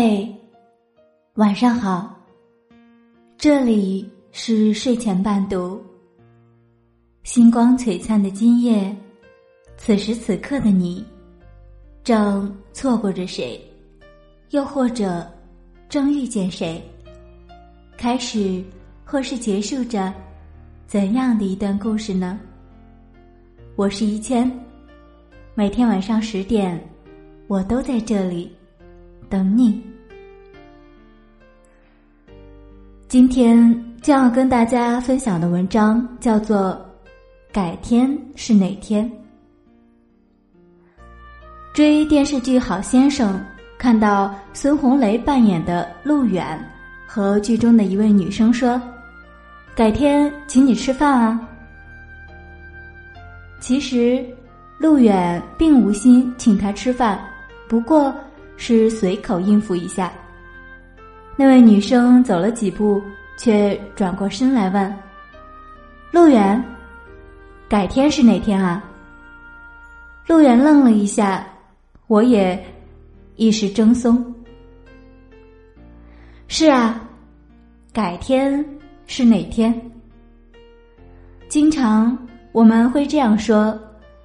嘿，晚上好。这里是睡前伴读。星光璀璨的今夜，此时此刻的你，正错过着谁？又或者，正遇见谁？开始或是结束着怎样的一段故事呢？我是一千，每天晚上十点，我都在这里。等你。今天将要跟大家分享的文章叫做《改天是哪天》。追电视剧《好先生》，看到孙红雷扮演的陆远和剧中的一位女生说：“改天请你吃饭啊。”其实，陆远并无心请他吃饭，不过。是随口应付一下。那位女生走了几步，却转过身来问：“陆远，改天是哪天啊？”陆远愣了一下，我也一时怔忪。是啊，改天是哪天？经常我们会这样说：“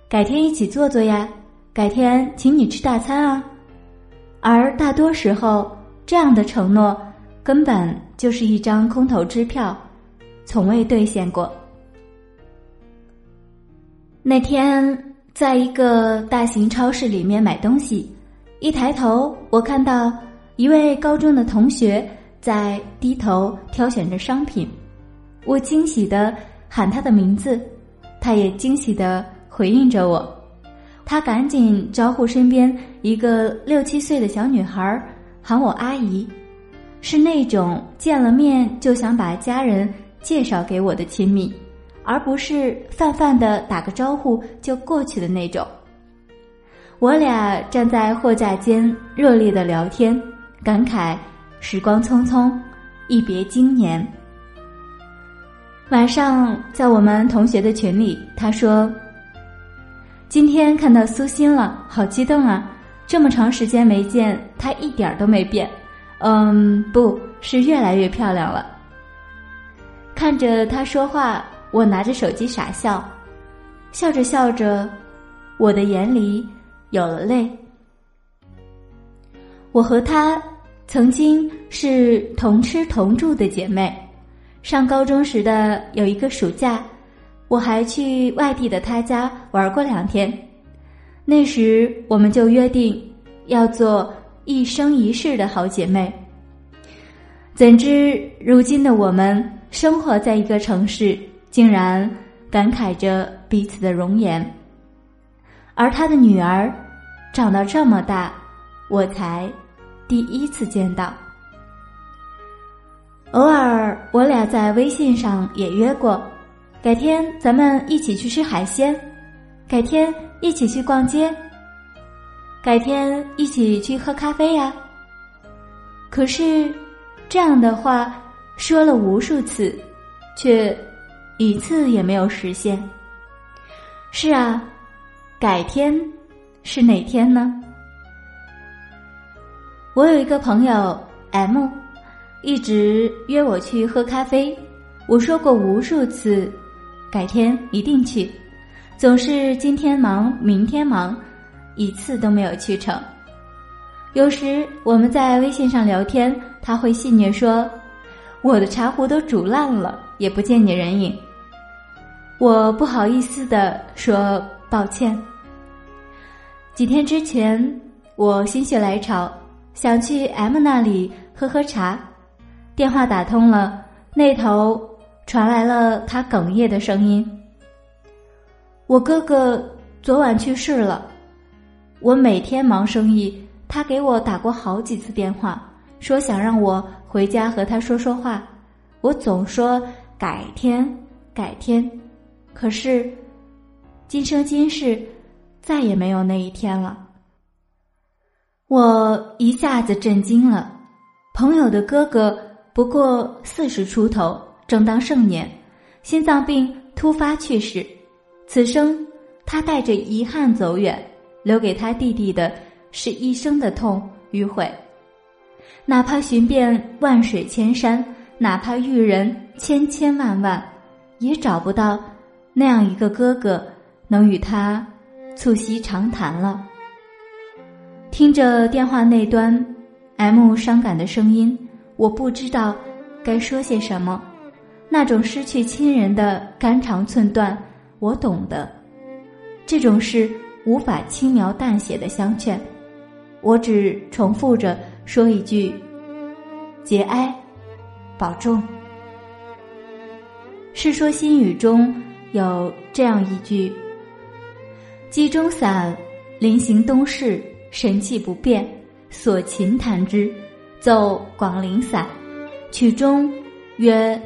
改天一起坐坐呀，改天请你吃大餐啊。”而大多时候，这样的承诺根本就是一张空头支票，从未兑现过。那天，在一个大型超市里面买东西，一抬头，我看到一位高中的同学在低头挑选着商品，我惊喜的喊他的名字，他也惊喜的回应着我。他赶紧招呼身边一个六七岁的小女孩，喊我阿姨，是那种见了面就想把家人介绍给我的亲密，而不是泛泛的打个招呼就过去的那种。我俩站在货架间热烈的聊天，感慨时光匆匆，一别经年。晚上在我们同学的群里，他说。今天看到苏欣了，好激动啊！这么长时间没见，她一点儿都没变，嗯，不是越来越漂亮了。看着她说话，我拿着手机傻笑，笑着笑着，我的眼里有了泪。我和她曾经是同吃同住的姐妹，上高中时的有一个暑假。我还去外地的她家玩过两天，那时我们就约定要做一生一世的好姐妹。怎知如今的我们生活在一个城市，竟然感慨着彼此的容颜。而他的女儿长到这么大，我才第一次见到。偶尔我俩在微信上也约过。改天咱们一起去吃海鲜，改天一起去逛街，改天一起去喝咖啡呀。可是，这样的话说了无数次，却一次也没有实现。是啊，改天是哪天呢？我有一个朋友 M，一直约我去喝咖啡，我说过无数次。改天一定去，总是今天忙明天忙，一次都没有去成。有时我们在微信上聊天，他会戏谑说：“我的茶壶都煮烂了，也不见你人影。”我不好意思的说：“抱歉。”几天之前，我心血来潮想去 M 那里喝喝茶，电话打通了，那头。传来了他哽咽的声音。我哥哥昨晚去世了，我每天忙生意，他给我打过好几次电话，说想让我回家和他说说话。我总说改天，改天，可是今生今世再也没有那一天了。我一下子震惊了，朋友的哥哥不过四十出头。正当盛年，心脏病突发去世，此生他带着遗憾走远，留给他弟弟的是一生的痛与悔。哪怕寻遍万水千山，哪怕遇人千千万万，也找不到那样一个哥哥能与他促膝长谈了。听着电话那端 M 伤感的声音，我不知道该说些什么。那种失去亲人的肝肠寸断，我懂得。这种事无法轻描淡写的相劝，我只重复着说一句：“节哀，保重。”《世说新语》中有这样一句：“冀中散，临行东市，神气不变，所琴弹之，奏广陵散。”曲中曰。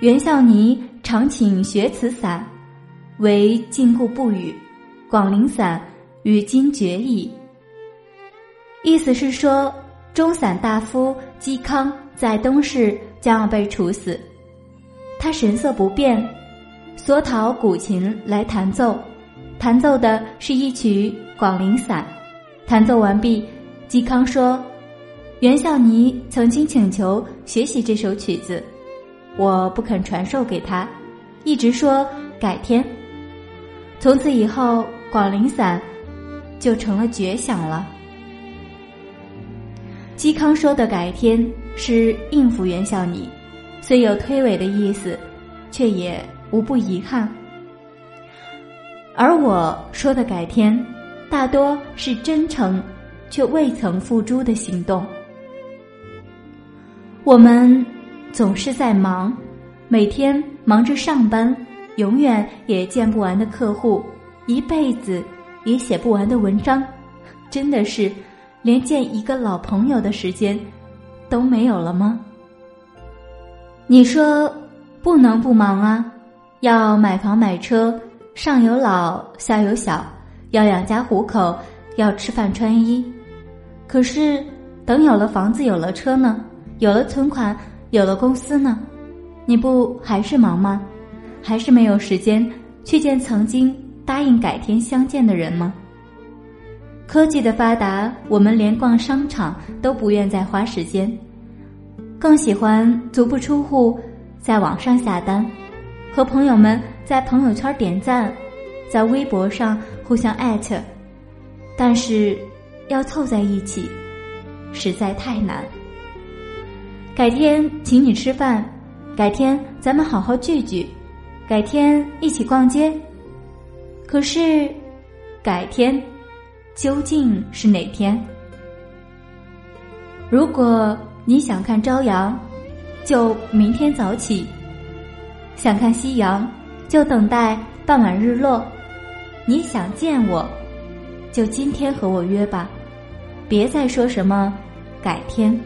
袁孝尼常请学此散，为禁锢不语。广陵散与今绝矣。意思是说，中散大夫嵇康在东市将要被处死，他神色不变，索讨古琴来弹奏，弹奏的是一曲广陵散。弹奏完毕，嵇康说：“袁孝尼曾经请求学习这首曲子。”我不肯传授给他，一直说改天。从此以后，广陵散就成了绝响了。嵇康说的“改天”是应付袁孝尼，虽有推诿的意思，却也无不遗憾。而我说的“改天”，大多是真诚却未曾付诸的行动。我们。总是在忙，每天忙着上班，永远也见不完的客户，一辈子也写不完的文章，真的是连见一个老朋友的时间都没有了吗？你说不能不忙啊，要买房买车，上有老下有小，要养家糊口，要吃饭穿衣。可是等有了房子有了车呢，有了存款。有了公司呢，你不还是忙吗？还是没有时间去见曾经答应改天相见的人吗？科技的发达，我们连逛商场都不愿再花时间，更喜欢足不出户在网上下单，和朋友们在朋友圈点赞，在微博上互相艾特，但是要凑在一起，实在太难。改天请你吃饭，改天咱们好好聚聚，改天一起逛街。可是，改天究竟是哪天？如果你想看朝阳，就明天早起；想看夕阳，就等待傍晚日落。你想见我，就今天和我约吧，别再说什么改天。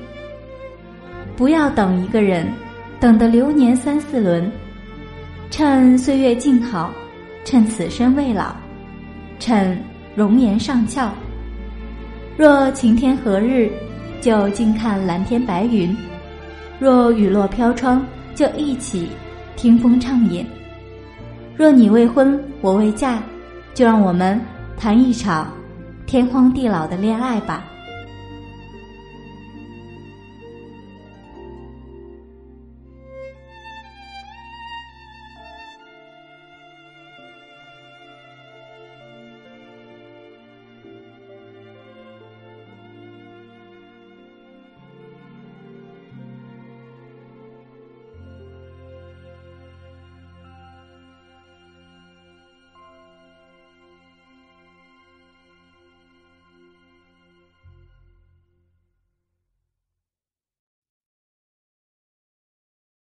不要等一个人，等得流年三四轮。趁岁月静好，趁此生未老，趁容颜尚俏。若晴天何日，就静看蓝天白云；若雨落飘窗，就一起听风畅饮。若你未婚，我未嫁，就让我们谈一场天荒地老的恋爱吧。